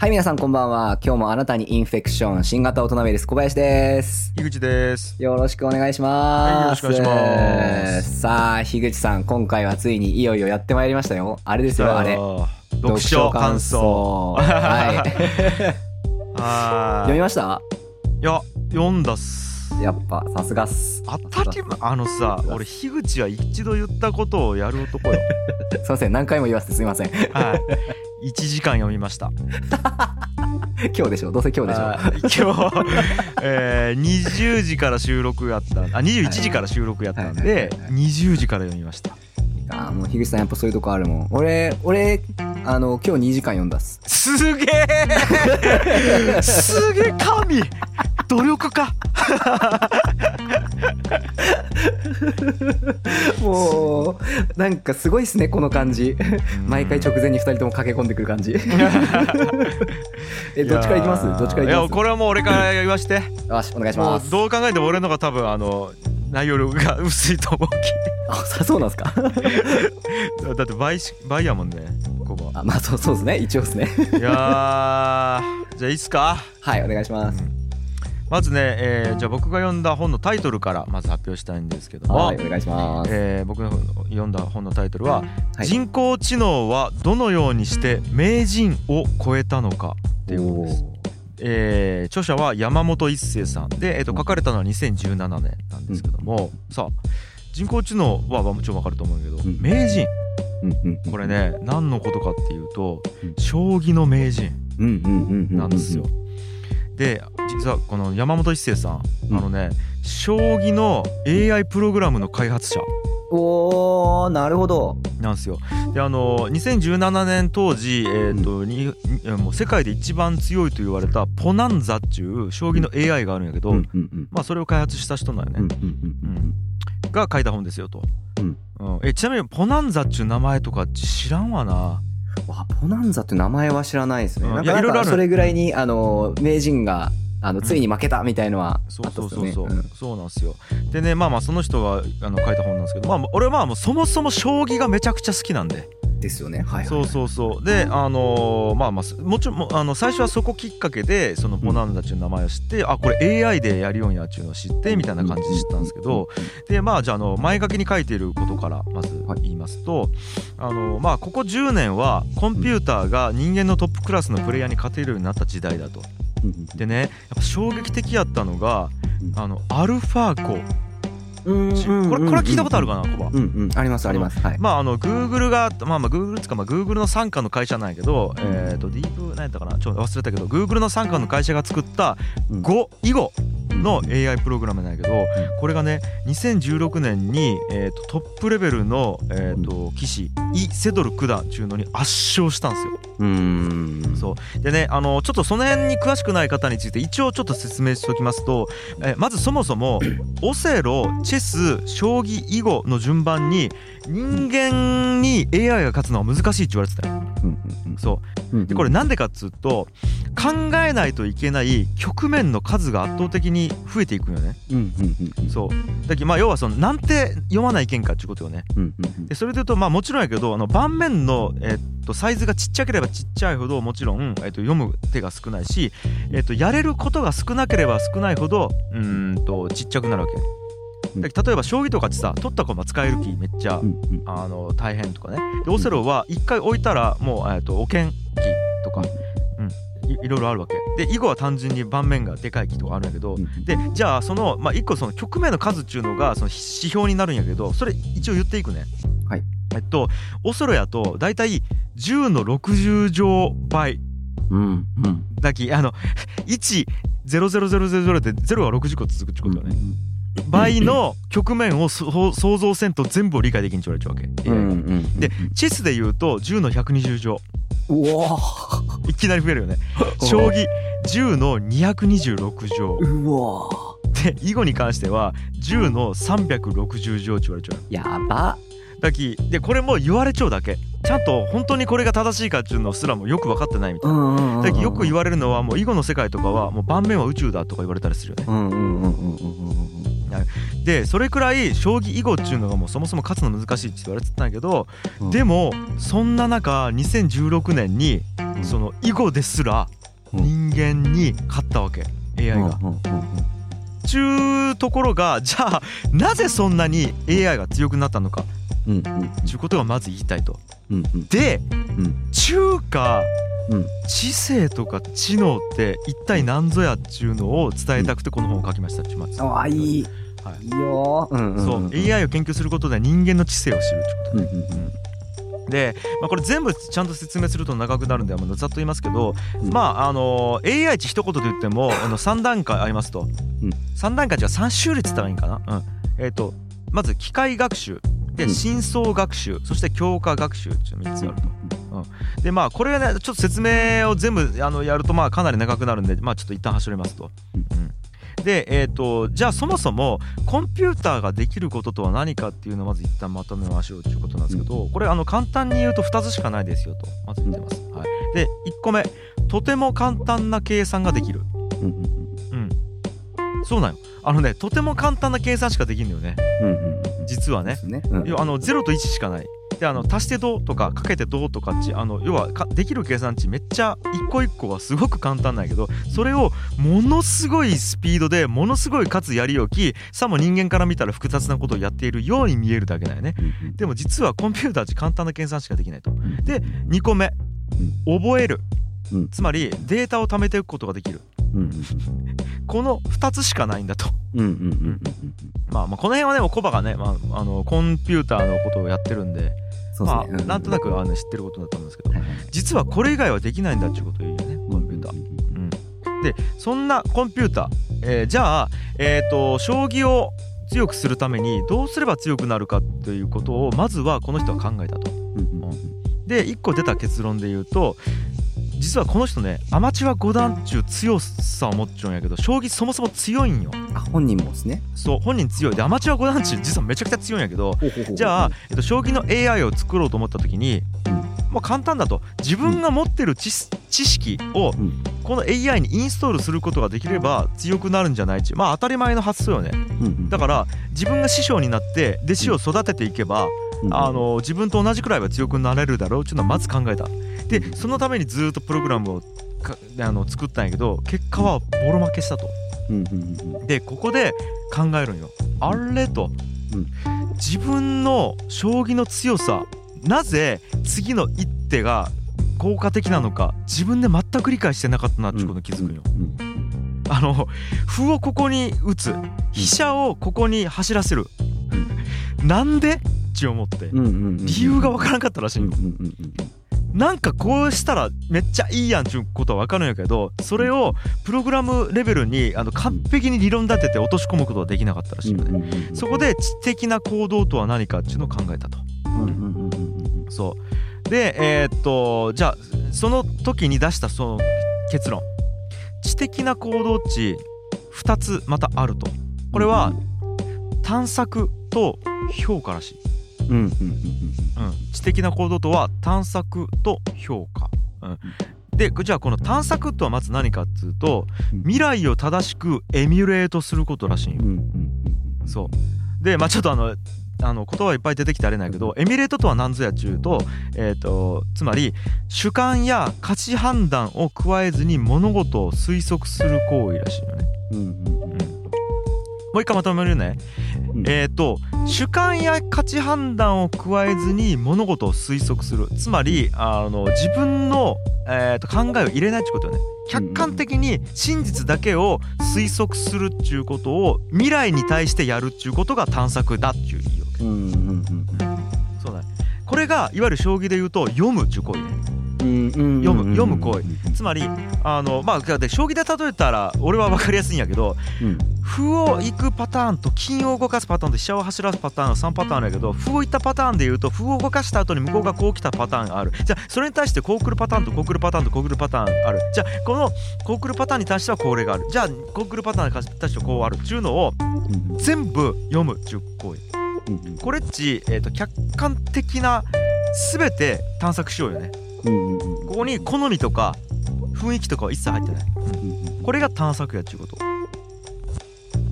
はい、皆さんこんばんは。今日もあなたにインフェクション、新型大人ウイルス小林です。樋口です。よろしくお願いします。はいよろしくお願いしますさあ、樋口さん、今回はついにいよいよやってまいりましたよ。あれですよ、あれ。ー読書感想。はい。は読みました？い。いや、読んだっす。やっぱ、さすがっす。当たり前あのさ、俺樋口は一度言ったことをやる男よ。すいません、何回も言わせてすいません。はい。1時間読みました。今日でしょ？どうせ今日でしょ？はい今日、えー、20時から収録やった。あ、21時から収録やったんではいはい、20時から読みました。あーもう樋口さんやっぱそういうとこあるもん。俺、俺、あの、今日2時間読んだっす。すげえ すげえ神努力家 もう、なんかすごいっすね、この感じ。毎回直前に2人とも駆け込んでくる感じ。え、どっちからいきます？どっちからいきます？これはもう俺から言わしてよし、お願いします。どう考えても俺のが多分あの内容量が薄いと思うあ、さそうなんですか？き だって倍し倍やもんねここあ、まあそうそうですね。一応ですね。いやーじゃあいいっすか？はい、お願いします。まずね、えーじゃあ僕が読んだ本のタイトルからまず発表したいんですけども、はい、お願いします。えー僕が読んだ本のタイトルは、はい。人工知能はどのようにして名人を超えたのか」っていう本です。えー著者は山本一生さん。で、えー、と書かれたのは2017年なんですけども、さあ人工知能はもちろんわかると思うけど、ん。名人。うんうんうん。これね何のことかっていうとうん。将棋の名人うんうんうんうん。なんですよ。で実はこの山本一生さん、うん。あのね将棋の AI プログラムの開発者。おー、なるほど。なんですよ。であの2017年当時、えーとににもう世界で一番強いと言われたポナンザっていう将棋の AI があるんやけど、まあ、それを開発した人なんよね、うんが書いた本ですよと。うん。うん。えちなみにポナンザっちゅう名前とか知らんわな。わポナンザって名前は知らないですね。うんなんかいろいろそれぐらいに、あの、名人が、あの、ついに負けたみたいのはそうそうそうそう、っすよねんそうなんですよ。でねまあまあその人があの書いた本なんですけど、まあ、俺はまあもうそもそも将棋がめちゃくちゃ好きなんで。ですよね。はいはい。そうそうそう。であのーまあまあすもちろんあの最初はそこきっかけでそのポナンザっていう名前を知って、あこれ AI でやるようんやっていうのを知ってみたいな感じで知ったんですけど、でまあじゃああの前書きに書いていることからまず言いますと、あのまあここ10年はコンピューターが人間のトップクラスのプレイヤーに勝てるようになった時代だと。うん。うん。でねやっぱ衝撃的やったのがうん。あのアルファーうんコこれこれは聞いたことあるかなコバうんうん。ありますあります。はい。まああの Google がまあまあ Google っていうかまあ Google の傘下の会社なんやけど、えっ、とディープ何やったかな？ちょっと忘れたけど Google の傘下の会社が作ったうん。語囲碁の AI プログラムなんやけど、これがね2016年に、えー、とトップレベルの、えー、と棋士イ・セドル九段っていうのに圧勝したんですよ。うそう。でねあのちょっとその辺に詳しくない方について一応ちょっと説明しておきますと、えまずそもそもオセロチェス将棋囲碁の順番に人間に AI が勝つのは難しいって言われてたよ。そううんでこれなんでかっつうと考えないといけない局面の数が圧倒的に増えていくんよね。そうだけどまあ要はそのなんて読まないけんかっていうことよね。でそれで言うとまあもちろんやけどあの盤面の、えっとサイズがちっちゃければちっちゃいほどもちろん、えっと読む手が少ないし、えっとやれることが少なければ少ないほどうーんとちっちゃくなるわけ。例えば将棋とかってさ取った駒使える気めっちゃうんうん。あの大変とかね。でオセロは一回置いたらもう、えっとおけん機とか、うん、いいろいろあるわけ。で囲碁は単純に盤面がでかい機とかあるんやけど、うんでじゃあその、まあ、一個その局面の数っていうのがその指標になるんやけどそれ一応言っていくね。はい。えっとオセロやと大体10の60乗倍。うんうん。だきあの1000000って0が60個続くってことよね。倍の局面をそ想像せん。と全部を理解できんちゃうわけ。でチェスで言うと10の120乗。うわいきなり増えるよね。将棋10の226乗。うわで囲碁に関しては10の360乗って言われちゃう。やば。だきでこれも言われちゃうだけ。ちゃんと本当にこれが正しいかっていうのすらもよく分かってないみたいな、きよく言われるのはもう囲碁の世界とかはもう盤面は宇宙だとか言われたりするよねでそれくらい将棋囲碁っていうのがもうそもそも勝つの難しいって言われてたんだけど、うん。でもそんな中2016年にその囲碁ですらうん。人間に勝ったわけ AI が。うんうんうんちゅうところがじゃあなぜそんなに AI が強くなったのか。ちゅうことがまず言いたいと。でうん。中華うん。知性とか知能って一体何ぞやっちゅうのを伝えたくてこの本を書きましたちゅうまずああいい。はいいいよ。うんうんそう AI を研究することで人間の知性を知るってこと。うんうんで、まあ、これ全部ちゃんと説明すると長くなるんでざっと言いますけど、うん。まああの AI 値一言で言ってもあの3段階ありますと、うん。3段階じゃ3種類っつったらいいんかな、うん。えー、とまず機械学習でうん。深層学習そして強化学習っていう3つあると。でまあこれはねちょっと説明を全部あのやるとまあかなり長くなるんでまあちょっと一旦走りますと。うん。うん。でえっ、とじゃあそもそもコンピューターができることとは何かっていうのをまず一旦まとめましょうということなんですけど、これあの簡単に言うと2つしかないですよとまず言ってます。はい、で1個目。とても簡単な計算ができる。うんうんうんそうなんよあのねとても簡単な計算しかできるんだよね。うんうんうん。実はね。ね。うん。要はあの0と1しかない。であの足してどうとかかけてどうとかっちあの要はかできる計算値めっちゃ一個一個はすごく簡単なんやけどそれをものすごいスピードでものすごいかつやり置きさも人間から見たら複雑なことをやっているように見えるだけだよね。でも実はコンピューターって簡単な計算しかできないと。で2個目。覚える。うん。つまりデータを貯めていくことができるうん。うんこの2つしかないんだと。まあまあこの辺はねコバがね、まあ、あのコンピューターのことをやってるんでまあ、なんとなくあの知ってることだと思うんですけど実はこれ以外はできないんだっていうことを言うよねコンピューター。うん、でそんなコンピューター、えーじゃあ、えー、と将棋を強くするためにどうすれば強くなるかということをまずはこの人は考えたと。うんで1個出た結論で言うと実はこの人ねアマチュア五段中強さを持っちゃうんやけど将棋そもそも強いんよ。あ本人もですね。そう本人強い。でアマチュア五段中実はめちゃくちゃ強いんやけどじゃあ、えっと、将棋の AI を作ろうと思った時に、もう簡単だと自分が持ってる知知識をうん。この AI にインストールすることができれば強くなるんじゃないちまあ当たり前の発想よね。うんうん。だから自分が師匠になって弟子を育てていけば、うん。あの自分と同じくらいは強くなれるだろうっていうのはまず考えたでそのためにずっとプログラムをかあの作ったんやけど結果はボロ負けしたと。でここで考えるんよ。あれと、うん。自分の将棋の強さなぜ次の一手が効果的なのか自分で全く理解してなかったなっていうことに気づくんよ。あの歩をここに打つ。飛車をここに走らせる、なんで？って思って。理由がわからんかったらしいうんよなんかこうしたらめっちゃいいやんっていうことはわかるんやけどそれをプログラムレベルにあの完璧に理論立てて落とし込むことはできなかったらしいよね。そこで知的な行動とは何かっていうのを考えたと。そう。でえーっとじゃあその時に出したその結論。知的な行動値2つまたあると。これは探索と評価らしい、うん。知的な行動とは探索と評価、うん、でじゃあこの探索とはまず何かっていうとうん。未来を正しくエミュレートすることらしいんよそう。でまあちょっとあのあの言葉いっぱい出てきてあれないけどエミュレートとは何ぞやっちゅうと,、えー、とつまり主観や価値判断を加えずに物事を推測する行為らしいよね。うんうん。うん、もう一回まとめるね。うんえっ、と主観や価値判断を加えずに物事を推測するつまりあの自分の、えー、と考えを入れないってことよね。客観的に真実だけを推測するっちゅうことを未来に対してやるっちゅうことが探索だっちゅう意味わけ。うんうんうんそうだね。これがいわゆる将棋で言うと読むっちゅう行為ね。読む読む行為。為つまりあのまあで将棋で例えたら俺は分かりやすいんやけどうん。歩を行くパターンと金を動かすパターンと飛車を走らすパターンの3パターンやけど歩を行ったパターンで言うと歩を動かした後に向こうがこう来たパターンがある。じゃあそれに対してこう来るパターンとこう来るパターンとこう来るパターンある。じゃあこのこう来るパターンに対してはこれがある。じゃあこう来るパターンに対してはこうある。っていうのをうん全部読むっていう行為うん。これっち、えー、と客観的な全て探索しようよねうんうんうんここに好みとか雰囲気とかは一切入ってない。これが探索やっちゅうこと。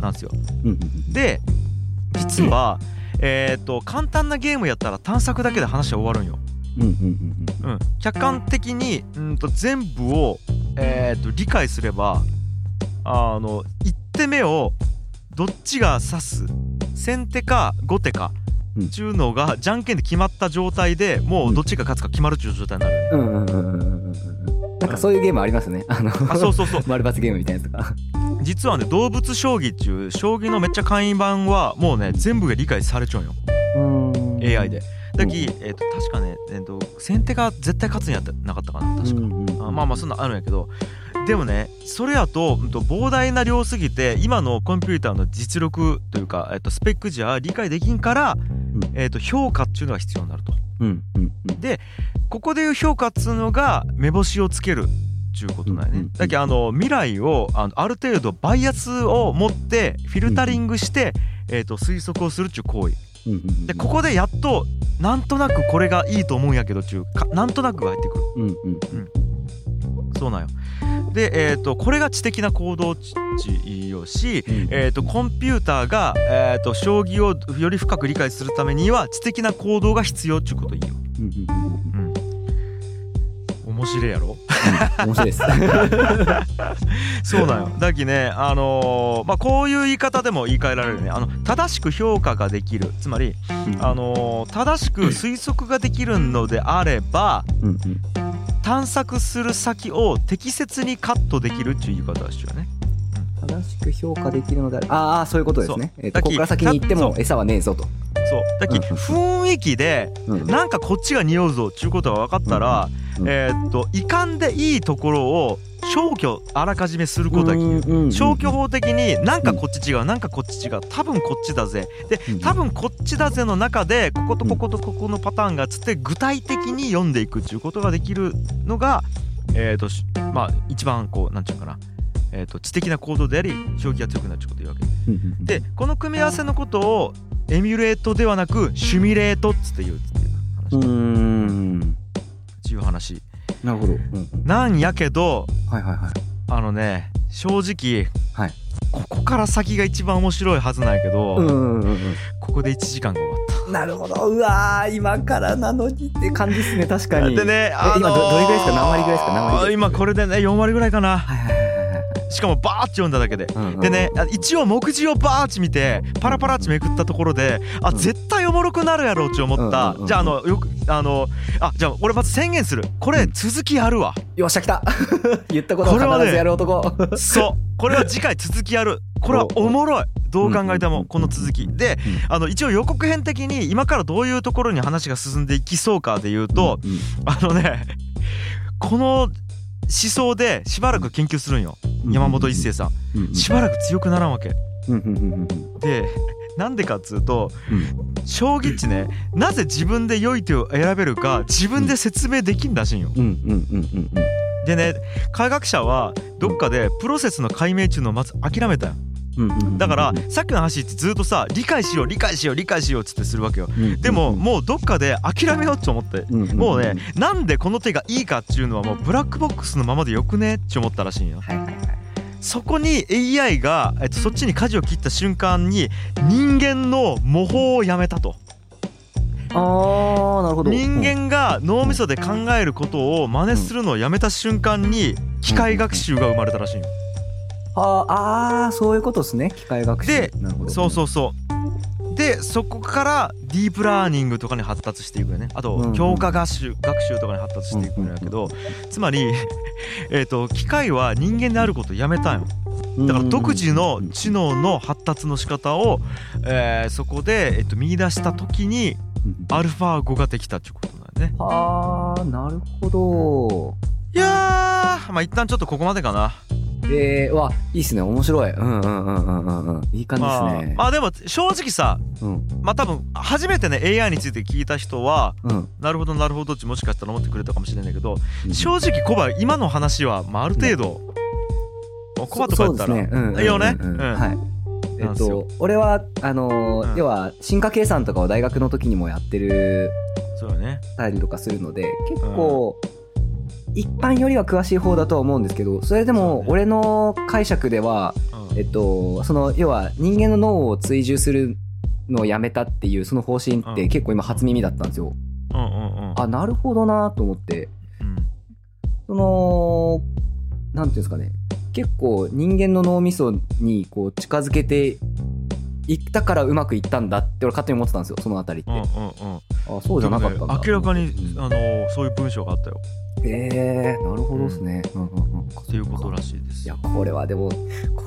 なんですよ。うんうんで実は、えー、と簡単なゲームやったら探索だけで話は終わるんよ。うん客観的にうんと全部を、えー、と理解すればあの1手目をどっちが指す？先手か後手かうん。っていうのがじゃんけんで決まった状態でもうどっちが勝つか決まるっていう状態になる、うんうんうんうんうんうんなんかそういうゲームありますね。あのあそうそうそう。丸抜ゲームみたいなやつとか。実はね動物将棋っていう将棋のめっちゃ簡易版はもうね全部が理解されちゃうん。よ AI で。だき、えー、と確かね、えー、と先手が絶対勝つんやってなか。ったかな確か、あまあまあそんなあるんやけど。でもねそれやとうんと膨大な量すぎて今のコンピューターの実力というか、えっとスペックじゃ理解できんから、えっと評価っていうのが必要になると。うんうんうん。ここでいう評価っつうのが目星をつけるっていうことなんやね、うんうんだけどあの未来をあのある程度バイアスを持ってフィルタリングして、えっと推測をするっていう行為。うんうんうん。でここでやっとなんとなくこれがいいと思うんやけどっていうかなんとなくが入ってくる。うん。うん。そうなんよ。で、えー、とこれが知的な行動値よし、うん。えー、とコンピューターが、えー、と将棋をより深く理解するためには知的な行動が必要っていうこといいよ。う。んうんうんうん。面白いやろ？面白いです。そうなんよ。だきね、あのーまあ、こういう言い方でも言い換えられるね。あの正しく評価ができる。つまり、あのー正しく推測ができるのであればうんうん探索する先を適切にカットできるっていう言い方をしようね。正しく評価できるのであれああそういうことですね。えっとだきここから先に行ってもそ餌はねえぞと。そう。だきうん。雰囲気でうん。なんかこっちが匂うぞっていうことが分かったら、うん。うん。えーっと遺憾でいいところを消去あらかじめすることができる。うんうんうん消去法的になんかこっち違うなんかこっち違う多分こっちだぜ。でうん。多分こっちだぜの中でこことこことここのパターンがつって具体的に読んでいくっていうことができるのがえーっとしまあ一番こうなんていうのかな。えと知的な行動であり将棋が強くなるってこというわけ。うんうんうん。でこの組み合わせのことをエミュレートではなくシュミレートっつって言うっていう話うーん。っていう話なるほど。うん。うんなんやけどはいはいはい。あのね正直、はい。ここから先が一番面白いはずなんやけど、うんうんうんここで1時間が終わっなるほど。うわー今からなのにって感じですね確かたに。でね、今どどれぐらいですか？何割ぐらいですか？何割今これでね4割ぐらいかな。はいはいはいしかもバーッて読んだだけで。うんうん。でねあ一応目次をバーッて見てパラパラッてめくったところであうん。絶対おもろくなるやろって思った。うんうんうんじゃああのよくあのあじゃあ俺まず宣言する。これ続きあるわ。よっしゃ来た。言ったことをこれはね必ずやる男。そう。これは次回続きある。これはおもろい。どう考えてもこの続き。であの一応予告編的に今からどういうところに話が進んでいきそうかで言うとうんあのねこの思想でしばらく研究するんよ。うん。山本一生さうん。うん。んしばらく強くならんわけ。でなんでかっつうとうん。将棋っちねなぜ自分で良い手を選べるか自分で説明できんらしいんよ。でね科学者はどっかでプロセスの解明中のをまず諦めたよだからさっきの話ってずっとさ理解しよう理解しよう理解しようっつってするわけよ。でももうどっかで諦めようって思ってもうねなんでこの手がいいかっていうのはもうブラックボックスのままでよくねって思ったらしいんよ。はいはいはい。そこに AI が、えっと、そっちに舵を切った瞬間に人間の模倣をやめたと。あーなるほど。人間が脳みそで考えることを真似するのをやめた瞬間に機械学習が生まれたらしいよあーあーそういうことですね。機械学習。でそうそうそう。でそこからディープラーニングとかに発達していくよね。あとうんうん。強化学習学習とかに発達していくんだけどつまり えっと機械は人間であることをやめたんよ。だから独自の知能の発達の仕方を、えーそこで、えっと、見出した時にアルファ5ができたっていうことだね。あーなるほど。いやーまあ一旦ちょっとここまでかなえー、わいいっすね。面白い。うんうんうんうんうんうん。いい感じまあですね。まあでも正直さうん。まあ多分初めてね AI について聞いた人はうん。なるほどなるほどってもしかしたら思ってくれたかもしれないけどうん。正直コバ今の話は、まあ、ある程度、コバとかやったら、そうんうんうんうん。いいよね？うん。はいえっと俺はあのーうん。要は進化計算とかを大学の時にもやってるそうだね。たりとかするので結構一般よりは詳しい方だとは思うんですけどそれでも俺の解釈では、うん。えっと、その要は人間の脳を追従するのをやめたっていうその方針ってうん。結構今初耳だったんですよ。うんうんうん。あなるほどなと思って。うん。そのなんていうんですかね。結構人間の脳みそにこう近づけていったからうまくいったんだって俺勝手に思ってたんですよ。そのあたりって。うんうんうん。あそうじゃなかったんだ。明らかにうんあのそういう文章があったよえー、なるほどですね。うんうんうんっていうことらしいですいやこれはでも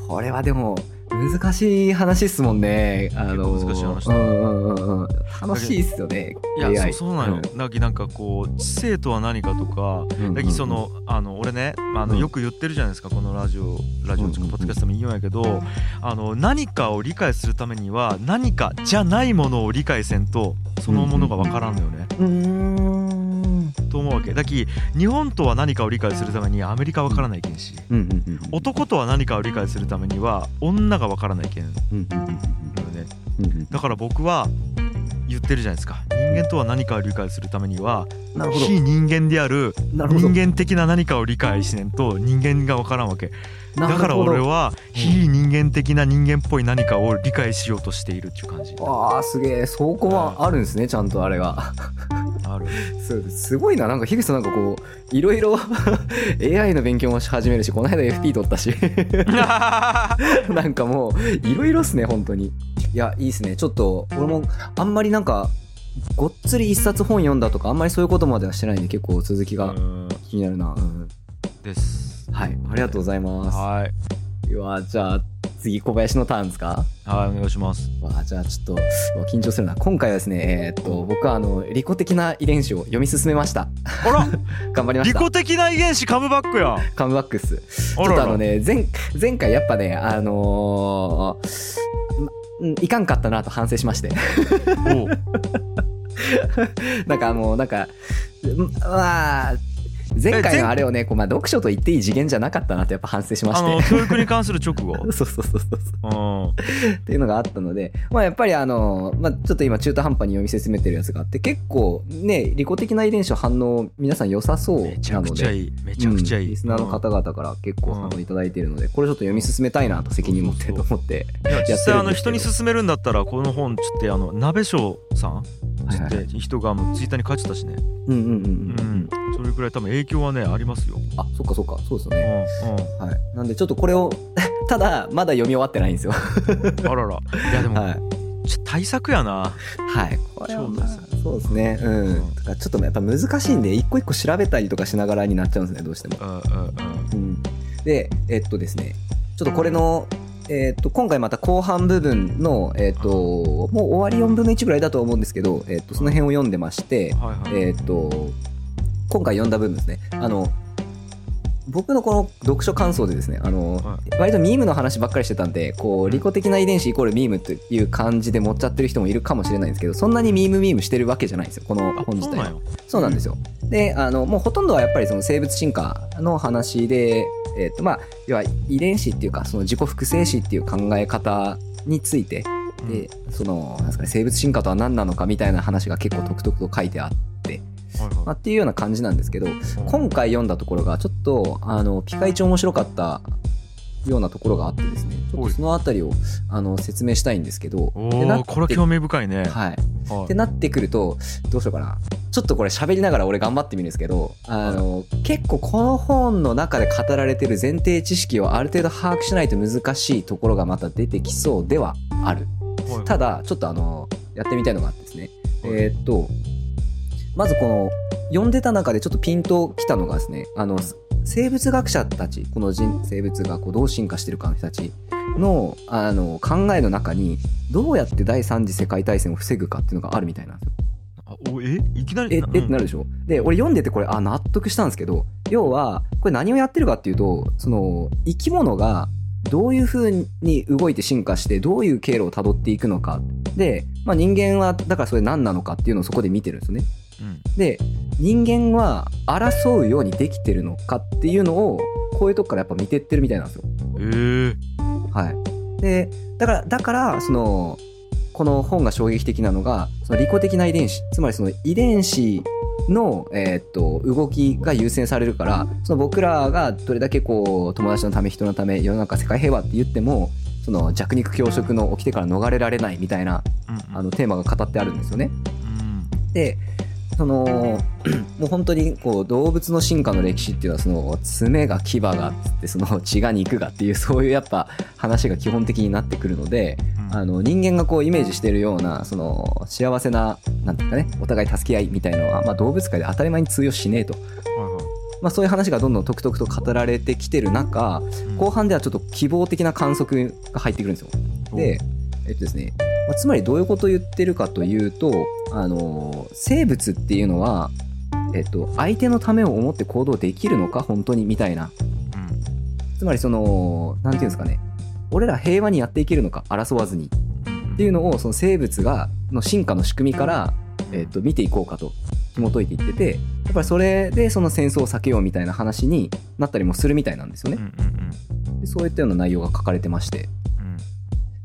これはでも難しい話っすもんね。あの難しい話だうんうんうんうん。楽しいっすよね。いやそうそうなのよ、だきなんかこう知性とは何かとかうんだきそのあの俺ね、まあ、あのうんよく言ってるじゃないですかこのラジオラジオっていううんうんうんかポッドキャストでも言うんやけどあの何かを理解するためには何かじゃないものを理解せんとそのものが分からんのよね、うーん。と思うわけ。だき日本とは何かを理解するためにアメリカ分からないけん。しうん。うん。うん。男とは何かを理解するためには女が分からないけんうんうんうん。ねうん。うん。だから僕は言ってるじゃないですか。人間とは何かを理解するためには。非人間である。人間的な何かを理解しねんと人間が分からんわけ。だから俺は。は非人間的な人間っぽい何かを理解しようとしているっていう感じ。ああすげえ。そこはあるんですねちゃんとあれが。ある。すすごいな。なんか樋口さんなんかこういろいろ AI の勉強もし始めるしこの間 FP 取ったし。なんかもういろいろっすね本当に。いやいいっすね。ちょっと俺もあんまりなんかごっつり一冊本読んだとかあんまりそういうことまではしてないんで結構続きがうん。気になるな、うん。です。はい。ありがとうございます。はい。うわじゃあ次小林のターンですか？はいお願いします。わあじゃあちょっと緊張するな。今回はですねえーっと僕はあの利己的な遺伝子を読み進めました。あら！頑張りました。利己的な遺伝子カムバックや。んカムバックっす。ちょっとあのね前前回やっぱねあのーいかんかったなと反省しまして。なんかもうなんかうんまあ前回のあれをねこう、まあ、読書と言っていい次元じゃなかったなとやっぱ反省しまあのして教育に関する直後。そうそうそうそうっていうのがあったので、まあ、やっぱりあの、まあ、ちょっと今中途半端に読み進めてるやつがあって結構ね利己的な遺伝子の反応皆さん良さそうめちゃなので。くちゃいい。めちゃくちゃいい、うん。リスナーの方々から結構反応いただいているので、これちょっと読み進めたいなと責任持ってと思っていや実際あの人に勧めるんだったらこの本ちょっとあの鍋翔さんはいはいつって人がもうツイッターに書いてたしね、うんうんうんううん。ん、それくらい多分影響はねありますよ。あそっかそっか。そうですようんね、うん。はい。なんでちょっとこれを ただまだ読み終わってないんですよ。あらら。いやでも、はい。ちょ対策やな。はい。これはまあそうですね。うん、うん。だからちょっとやっぱ難しいんで一個一個調べたりとかしながらになっちゃうんですねどうしても。うんうんうん。うん、でえっとですね。ちょっとこれの、えっと今回また後半部分の、えっともう終わり4分の1ぐらいだと思うんですけど、えっとその辺を読んでまして、はいはい、えっと今回読んだ部分ですね。あの僕のこの読書感想でですねあの、は割とミームの話ばっかりしてたんでこう利己的な遺伝子イコールミームという感じで持っちゃってる人もいるかもしれないんですけどそんなにミームミームしてるわけじゃないんですよこのあ本自体は。そうなんよそうなんですよ。で、あの、もうほとんどはやっぱりその生物進化の話で、えっ、と、まあ、要は遺伝子っていうか、その自己複製子っていう考え方について、で、その、なんですかね、生物進化とは何なのかみたいな話が結構とくとくと書いてあって、はいまあ、っていうような感じなんですけど、はい今回読んだところがちょっと、あの、ピカイチ面白かったようなところがあってですね、ちょっとそのあたりを、あの、説明したいんですけど、これ興味深いね、はい。はい。ってなってくるとどうしようかな。ちょっとこれ喋りながら俺頑張ってみるんですけどあの結構この本の中で語られてる前提知識をある程度把握しないと難しいところがまた出てきそうではある。はい。ただちょっとあのやってみたいのがあってですね。はい。えーっとまずこの読んでた中でちょっとピンときたのがですねあの生物学者たちこの人生物がこうどう進化してるかの人たちのあの考えの中にどうやって第三次世界大戦を防ぐかっていうのがあるみたいなんですよ。あおえ？いきなり？ええってなるでしょ？で俺読んでてこれあ納得したんですけど要はこれ何をやってるかっていうとその生き物がどういうふうに動いて進化してどういう経路をたどっていくのか。で、まあ、人間はだからそれ何なのかっていうのをそこで見てるんですよね。うん。で人間は争うようにできてるのかっていうのをこういうとこからやっぱ見てってるみたいなんですよ。えー、はい、でだからだからそのこの本が衝撃的なのがその利己的な遺伝子つまりその遺伝子の、えーっと動きが優先されるからその僕らがどれだけこう友達のため人のため世の中世界平和って言ってもその弱肉強食の起きてから逃れられないみたいなうん。あのテーマが語ってあるんですよね。うん。でそのもう本当にこう動物の進化の歴史っていうのはその爪が牙がっつってその血が肉がっていうそういうやっぱ話が基本的になってくるのでうん。あの人間がこうイメージしてるようなその幸せななんていうかねお互い助け合いみたいのは、まあ、動物界で当たり前に通用しねえと、まあ、そういう話がどんどんとくとくと語られてきてる中うん。後半ではちょっと希望的な観測が入ってくるんですよ。で、えっとですね、まあつまりどういうことを言ってるかというと、あの生物っていうのは、えっと、相手のためを思って行動できるのか本当にみたいな。つまりそのなんていうんですかね。俺ら平和にやっていけるのか争わずに。うんっていうのをその生物がの進化の仕組みから、えっと、見ていこうかと紐解いていっててやっぱりそれでその戦争を避けようみたいな話になったりもするみたいなんですよね。うんうんでそういったような内容が書かれてまして。うん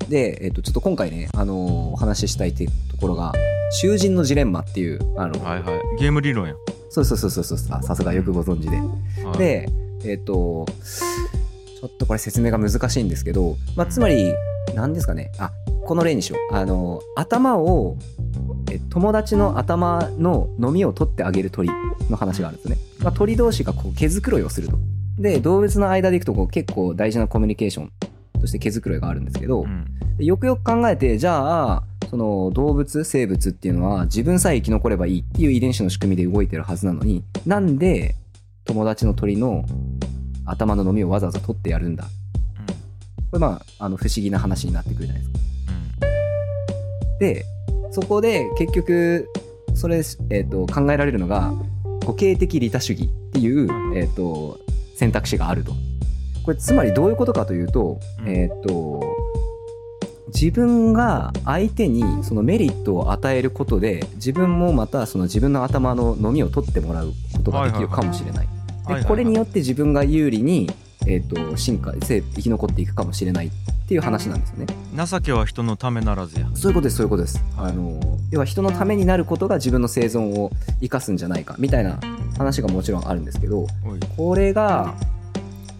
で、えっとちょっと今回ね、あのーお話ししたいっていうところが「囚人のジレンマ」っていうあの、はいはい。ゲーム理論やそうそうそうそうそう。あさすがよくご存知で、はい。でえっ、とちょっとこれ説明が難しいんですけど、まあ、つまり何ですかね。あこの例にしよう。あの頭をえ友達の頭の飲みを取ってあげる鳥の話があるんですね、まあ、鳥同士がこう毛づくろいをすると。で動物の間でいくとこう結構大事なコミュニケーションとして毛づくろいがあるんですけど、うん。でよくよく考えてじゃあその動物生物っていうのは自分さえ生き残ればいいっていう遺伝子の仕組みで動いてるはずなのになんで友達の鳥の頭の飲みをわざわざ取ってやるんだ？これまああの不思議な話になってくるじゃないですか。でそこで結局それ、えー、と考えられるのが固形的利他主義っていう、えー、と選択肢があると。これつまりどういうことかというと,、うん。えっ、と自分が相手にそのメリットを与えることで自分もまたその自分の頭の飲みを取ってもらうことができるかもしれない。でこれによって自分が有利に、えー、と進化生生き残っていくかもしれないっていう話なんですよね。情けは人のためならずやそういうことですそういうことです。はいあの要は人のためになることが自分の生存を生かすんじゃないかみたいな話がもちろんあるんですけどこれが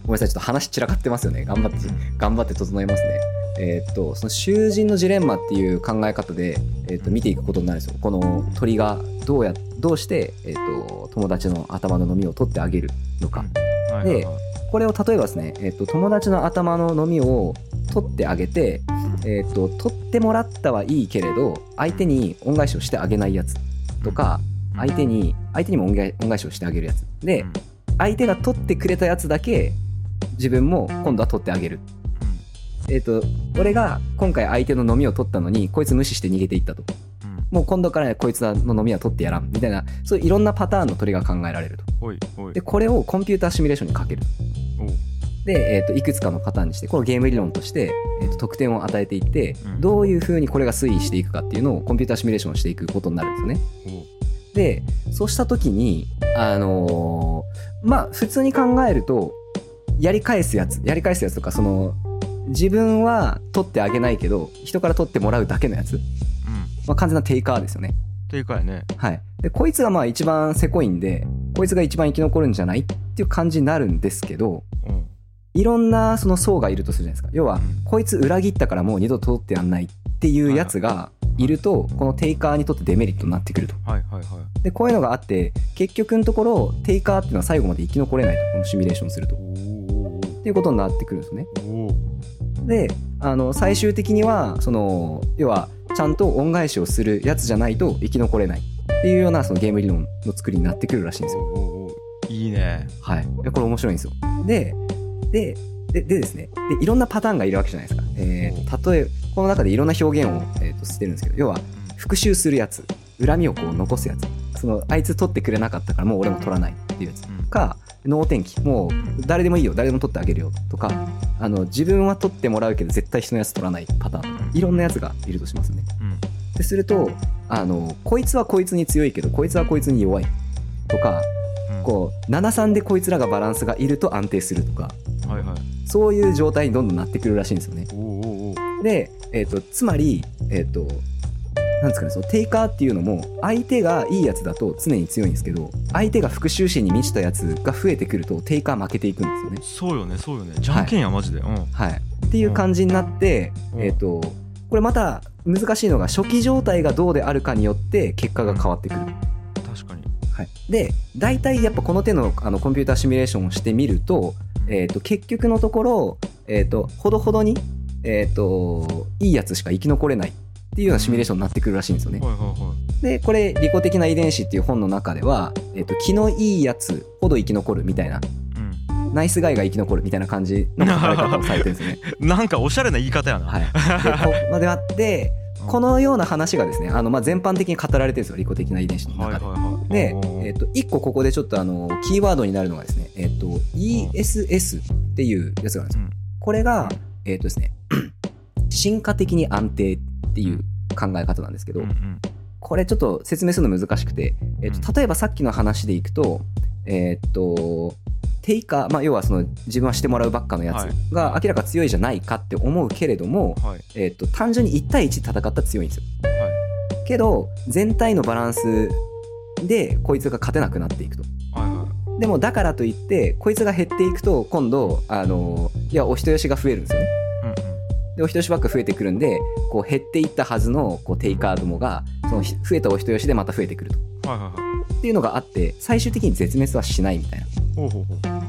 ごめんなさいちょっと話散らかってますよね頑張って頑張って整えますね。えーっとその囚人のジレンマっていう考え方で、えーっと見ていくことになるんですよ。この鳥がどうやどうして、えーっと友達の頭の飲みを取ってあげるのか。はいはいはい。これを例えばですね、えーっと友達の頭の飲みを取ってあげて、えー、と取ってもらったはいいけれど相手に恩返しをしてあげないやつとかうん。相手に相手にも恩返恩返しをしてあげるやつ。でうん。相手が取ってくれたやつだけ自分も今度は取ってあげるえっ、と俺が今回相手の飲みを取ったのにこいつ無視して逃げていったと。うん。もう今度からこいつの飲みは取ってやらん。みたいなそういういろんなパターンの鳥が考えられると。でこれをコンピューターシミュレーションにかける。で、えー、といくつかのパターンにしてこのゲーム理論として、えー、と得点を与えていって、うん。どういうふうにこれが推移していくかっていうのをコンピューターシミュレーションしていくことになるんですよね。でそうした時にあのーまあ普通に考えるとやり返すやつやり返すやつとかその自分は取ってあげないけど人から取ってもらうだけのやつ、うん。まあ、完全なテイカーですよね。っていうかやね。はい、でこいつがまあ一番せこいんでこいつが一番生き残るんじゃない？っていう感じになるんですけどうん。いろんなその層がいるとするじゃないですか。要は、うん。こいつ裏切ったからもう二度と取ってやんないっていうやつがいるとこのテイカーにとってデメリットになってくると。はいはいはい。でこういうのがあって結局のところテイカーっていうのは最後まで生き残れないとこのシミュレーションすると。っおていうことになってくるんですねであの最終的にはその要はちゃんと恩返しをするやつじゃないと生き残れないっていうようなそのゲーム理論の作りになってくるらしいんですよ。おおいいね。はい。でこれ面白いんですよ。で、で、ででですね。で、いろんなパターンがいるわけじゃないですか。えー、例え、この中でいろんな表現を、えー、としてるんですけど、要は、復讐するやつ、恨みをこう残すやつ、その、あいつ取ってくれなかったからもう俺も取らないっていうやつ。うん。か、能天気、もう誰でもいいよ、誰でも取ってあげるよとか、あの、自分は取ってもらうけど絶対人のやつ取らないパターンいろんなやつがいるとしますね。うん。ですると、あの、こいつはこいつに強いけど、こいつはこいつに弱いとか、うん。こう73でこいつらがバランスがいると安定するとかはいはい。そういう状態にどんどんなってくるらしいんですよね。で、えー、とつまり、えー、となんですかねそのテイカーっていうのも相手がいいやつだと常に強いんですけど相手が復讐心に満ちたやつが増えてくるとテイカー負けていくんですよね。そうよねそうよね。じゃんけんやマジで。うん。はい、っていう感じになって、うん。えっ、とこれまた難しいのが初期状態がどうであるかによって結果が変わってくる。確かに。はい、で大体やっぱこの手のあのコンピューターシミュレーションをしてみると,、えー、と結局のところ、えー、とほどほどに、えー、といいやつしか生き残れない。っていうようなシミュレーションになってくるらしいんですよね。はいはいはでこれ「利己的な遺伝子」っていう本の中では、えー、と気のいいやつほど生き残るみたいないうんナイスガイが生き残るみたいな感じの書かれ方をされてるんですね。なんかおしゃれな言い方やなはい、でこまであってこのような話がですねあの、まあ、全般的に語られてるんですよ利己的な遺伝子の中で。はいはいはいでえっと1個ここでちょっとあのキーワードになるのがですね、えっと ESS っていうやつがあるんですよ。うんこれが、えっとですね、進化的に安定っていう考え方なんですけど、うんうんこれちょっと説明するの難しくて、えっと例えばさっきの話でいくと、えっと、テイカー、まあ、要はその自分はしてもらうばっかのやはいつが明らか強いじゃないかって思うけれども、はいえっと単純に1対1戦ったら強いんですよ。はいけど全体のバランスでこいつが勝てなくなっていくと。はいはいでもだからといってこいつが減っていくと今度あのいやお人よしが増えるんですよね。でお人よしばっか増えてくるんでこう減っていったはずのこうテイカーどもがそのひ増えたお人よしでまた増えてくると。はいはいはい。っていうのがあって最終的に絶滅はしないみたいな。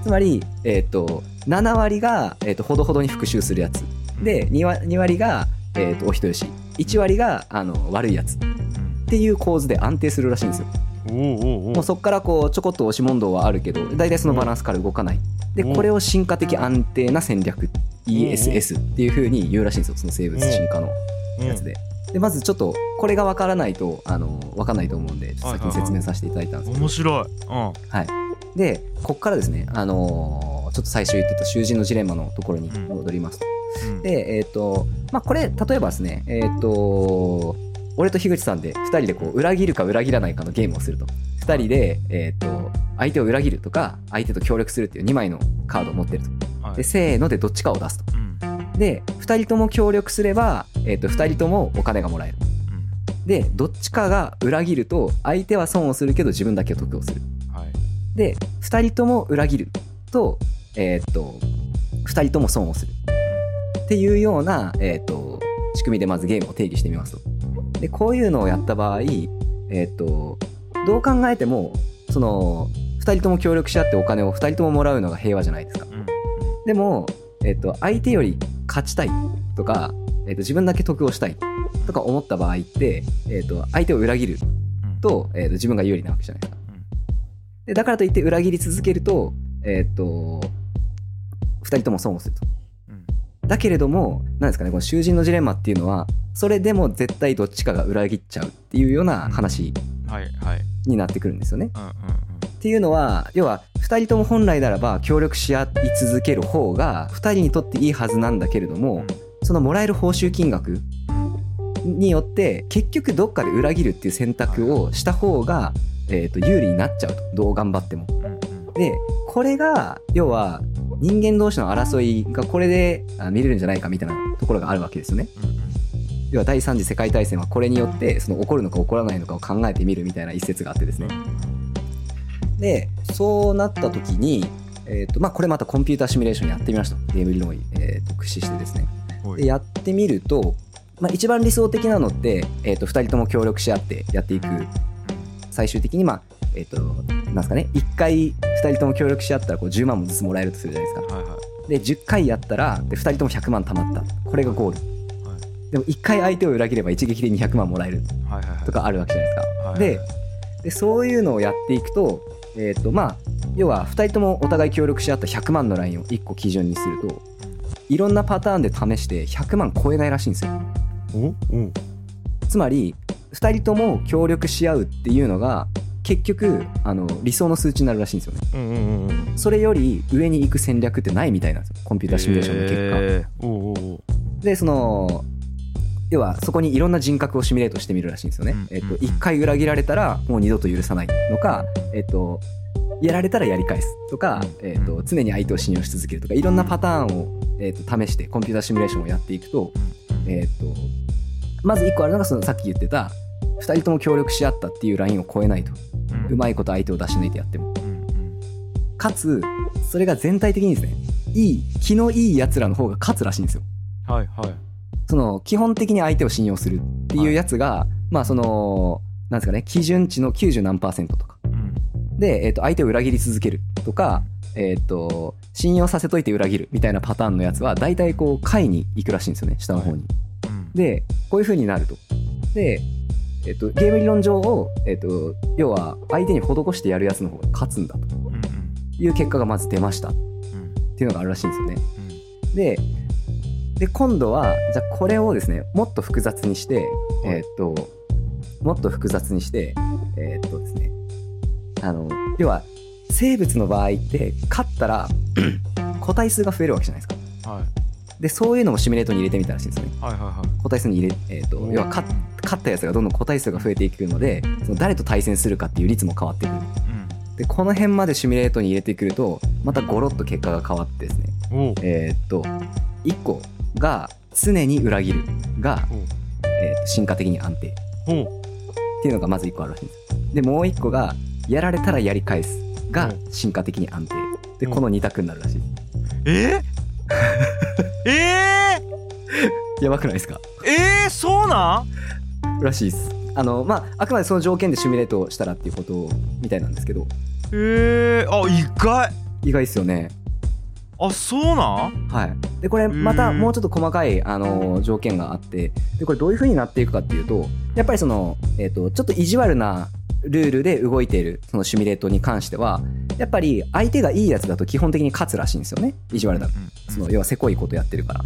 つまり、えっと7割が、えっとほどほどに復讐するやつ。で 2, 割2割が、えっとお人よし。1割があの悪いやつ。っていう構図で安定するらしいんですよ。うんおうおうおう。もうそこからこうちょこっと押し問答はあるけど大体そのバランスから動かない。でう。んこれを進化的安定な戦略 ESS っていう風に言うらしいんですよ。その生物進化のやつで。でまずちょっとこれが分からないとあの分かんないと思うんでちょっと先に説明させていただいたんですけど。面白い。うん。でこっからですねあのーちょっと最初言ってた囚人のジレンマのところに戻りますと。うん。でえっ、とまあこれ例えばですねえっ、と俺と樋口さんで2人でこう裏切るか裏切らないかのゲームをすると。2人で、えっと相手を裏切るとか相手と協力するっていう2枚のカードを持ってると。はいでせーのでどっちかを出すと。うん。で2人とも協力すれば、えっと2人ともお金がもらえる。うん。でどっちかが裏切ると相手は損をするけど自分だけは得をする。はい。で2人とも裏切るとえっと2人とも損をする。っていうような、えー、と仕組みでまずゲームを定義してみますと。でこういうのをやった場合、えー、とどう考えてもその2人とも協力し合ってお金を2人とももらうのが平和じゃないですか。うんでも、えー、と相手より勝ちたいとか、えー、と自分だけ得をしたいとか思った場合って、えー、と相手を裏切るうんと,、えー、と自分が有利なわけじゃないですか。うんでだからといって裏切り続けると,、えー、と2人とも損をすると。うんだけれども、なんですかね、この囚人のジレンマっていうのは、それでも絶対どっちかが裏切っちゃうっていうような話になってくるんですよね。っていうのは、要は、2人とも本来ならば協力し合い続ける方が、2人にとっていいはずなんだけれども、そのもらえる報酬金額によって、結局どっかで裏切るっていう選択をした方が、えー、と有利になっちゃうと。どう頑張っても。でこれが要は人間同士の争いがこれであ見れるんじゃないかみたいなところがあるわけですよね。要は第三次世界大戦はこれによってその起こるのか起こらないのかを考えてみるみたいな一節があってですね。でそうなった時に、えーとまあ、これまたコンピューターシミュレーションやってみました。ゲーム理論を、えーと駆使してですね。でやってみると、まあ、一番理想的なのって、えー、と2人とも協力し合ってやっていく。最終的にまあえっ、となんですかね。1回2人とも協力し合ったらこう10万もずつもらえるとするじゃないですか。はいはい。で10回やったらで2人とも100万貯まった。これがゴール。はい。でも1回相手を裏切れば一撃で200万もらえる。とかあるわけじゃないですか、でそういうのをやっていくとえっ、とまあ要は2人ともお互い協力し合った100万のラインを1個基準にするといろんなパターンで試して100万超えないらしいんですよ。つまり2人とも協力し合うっていうのが結局あの理想の数値になるらしいんですよね。うんうんうんうん。それより上に行く戦略ってないみたいなんですよ。コンピューターシミュレーションの結果、えー。おうおう。でその要はそこにいろんな人格をシミュレートしてみるらしいんですよね、うん。えっとうん。1回裏切られたらもう二度と許さない。のかえっとやられたらやり返す。とか、うん。えっと常に相手を信用し続ける。とかいろんなパターンを、えっと試してコンピューターシミュレーションをやっていくと,、えっとまず1個あるのがそのさっき言ってた、2人とも協力し合ったっていうラインを超えないと。うん。うまいこと相手を出し抜いてやっても。かつそれが全体的にですねいい気のいいやつらの方が勝つらしいんですよ。はいはいその基本的に相手を信用するっていうやつが、まあそのなんですかね基準値の90何パーセントとかうんで、えっと相手を裏切り続けるとか、えっと信用させといて裏切るみたいなパターンのやつは大体こう下位に行くらしいんですよね下の方に。うんでこういう風になると。で、えっとゲーム理論上を、えっと要は相手に施してやるやつの方が勝つんだという結果がまず出ましたっうんていうのがあるらしいんですよね。うんでで今度はじゃあこれをですねもっと複雑にして、えーっともっと複雑にしてえーっとですねあの要は生物の場合って勝ったら 個体数が増えるわけじゃないですか。はいでそういうのもシミュレートに入れてみたらしいんですよね。はいはいはい個体数に入れ、えーっと要は勝勝ったやつがどんどん個体数が増えていくのでその誰と対戦するかっていう率も変わってくる。でこの辺までシミュレートに入れてくるとまたゴロッと結果が変わってですねえーっと1個が常に裏切るが、えー進化的に安定。っていうのがまず1個あるらしいんです。でもう1個がやられたらやり返すがう。ん進化的に安定。でう。んこの2択になるらしい。えー、えやばくないですか？ー、えー、そうなん？らしいです。あのまああくまでその条件でシミュレートしたらっていうことみたいなんですけど。えー、あ意外。意外ですよねあそうなん？はい。でこれまたうん。もうちょっと細かいあの条件があってでこれどういう風になっていくかっていうとやっぱりその、えー、とちょっと意地悪なルールで動いているそのシミュレートに関してはやっぱり相手がいいやつだと基本的に勝つらしいんですよね。意地悪だと。その要はせこいことやってるから。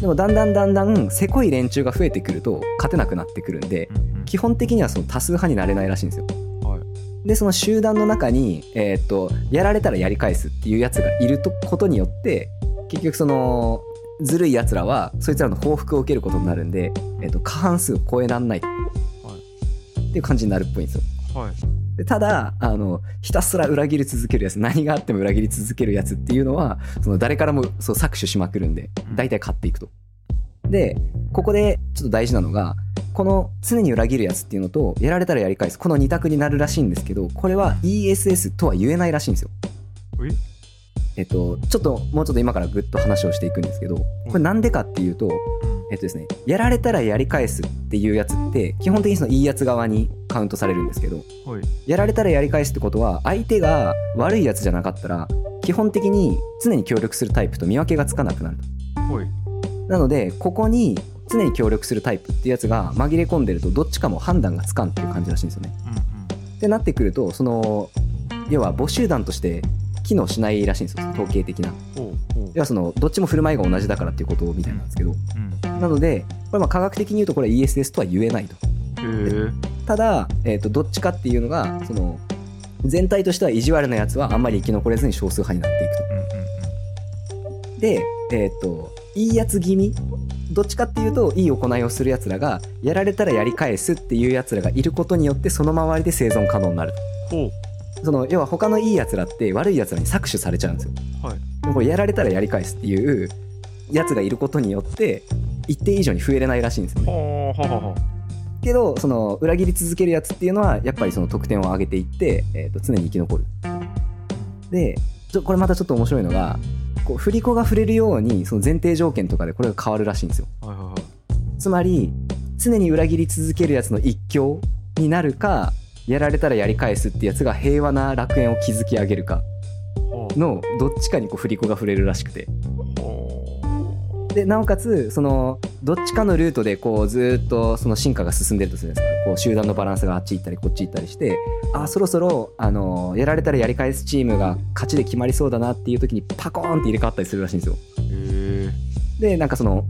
でもだんだんだんだんせこい連中が増えてくると勝てなくなってくるんで基本的にはその多数派になれないらしいんですよ。はいでその集団の中に、えーっとやられたらやり返すっていうやつがいるとことによって結局そのずるいやつらはそいつらの報復を受けることになるんで、えーっと過半数を超えらんないっていう感じになるっぽいんですよ。はい。でただあのひたすら裏切り続けるやつ何があっても裏切り続けるやつっていうのはその誰からもそう搾取しまくるんでうん。大体勝っていくと。でここでちょっと大事なのがこの常に裏切るやつっていうのとやられたらやり返す。この2択になるらしいんですけどこれは ESS とは言えないらしいんですよ。え？えっと、ちょっともうちょっと今からぐっと話をしていくんですけどこれなんでかっていうと、えっとですね、やられたらやり返すっていうやつって基本的にそのいいやつ側にカウントされるんですけどはい。やられたらやり返すってことは相手が悪いやつじゃなかったら基本的に常に協力するタイプと見分けがつかなくなると。はい。なのでここに常に協力するタイプっていうやつが紛れ込んでるとどっちかも判断がつかんっていう感じらしいんですよね。うんってなってくるとその要は母集団として機能しないらしいんですよ。統計的な。要はそのどっちも振る舞いが同じだからっていうことみたいなんですけど。うん。なのでこれまあ科学的に言うとこれは ESS とは言えないと。ただ、えー、とどっちかっていうのがその全体としては意地悪なやつはあんまり生き残れずに少数派になっていくうんうんと。で、えっ、といいやつ気味？どっちかっていうといい行いをするやつらがやられたらやり返すっていうやつらがいることによってその周りで生存可能になるその要は他のいいやつらって悪いやつらに搾取されちゃうんですよ。はい。でもこれやられたらやり返すっていうやつがいることによって一定以上に増えれないらしいんですよね。けどその裏切り続けるやつっていうのはやっぱりその得点を上げていって、えー、と常に生き残る。でちょこれまたちょっと面白いのがこう振り子が触れるようにその前提条件とかでこれが変わるらしいんですよ。はいはいはい。つまり常に裏切り続けるやつの一強になるかやられたらやり返すってやつが平和な楽園を築き上げるかのどっちかにこう振り子が触れるらしくて。ほでなおかつそのどっちかのルートでこうずーっとその進化が進んでるとするんですか。こう集団のバランスがあっち行ったりこっち行ったりしてあそろそろあのやられたらやり返すチームが勝ちで決まりそうだなっていう時にパコーンって入れ替わったりするらしいんですよ。でなんかその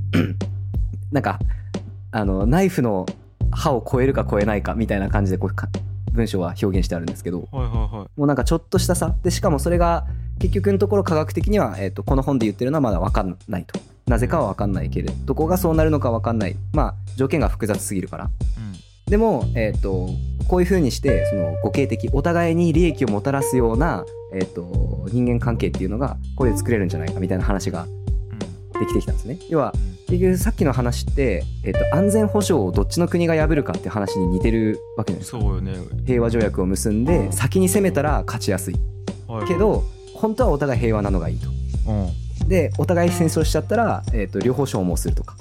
なんかあのナイフの刃を超えるか超えないかみたいな感じでこうか文章は表現してあるんですけどはいはいはい。もうなんかちょっとした差。でしかもそれが結局のところ科学的には、えー、とこの本で言ってるのはまだ分かんないとなぜかは分かんないけれどどこがそうなるのか分かんない。まあ条件が複雑すぎるから。うんでも、えー、とこういうふうにしてその互恵的お互いに利益をもたらすような、えー、と人間関係っていうのがこれで作れるんじゃないかみたいな話がうん。できてきたんですね。要はうん。結局さっきの話って、えっと安全保障をどっちの国が破るかって話に似てるわけじゃないですか。そうよね。平和条約を結んで先に攻めたら勝ちやすい。はいけど本当はお互い平和なのがいいと。うんうんでお互い戦争しちゃったら、えっと両方消耗するとか。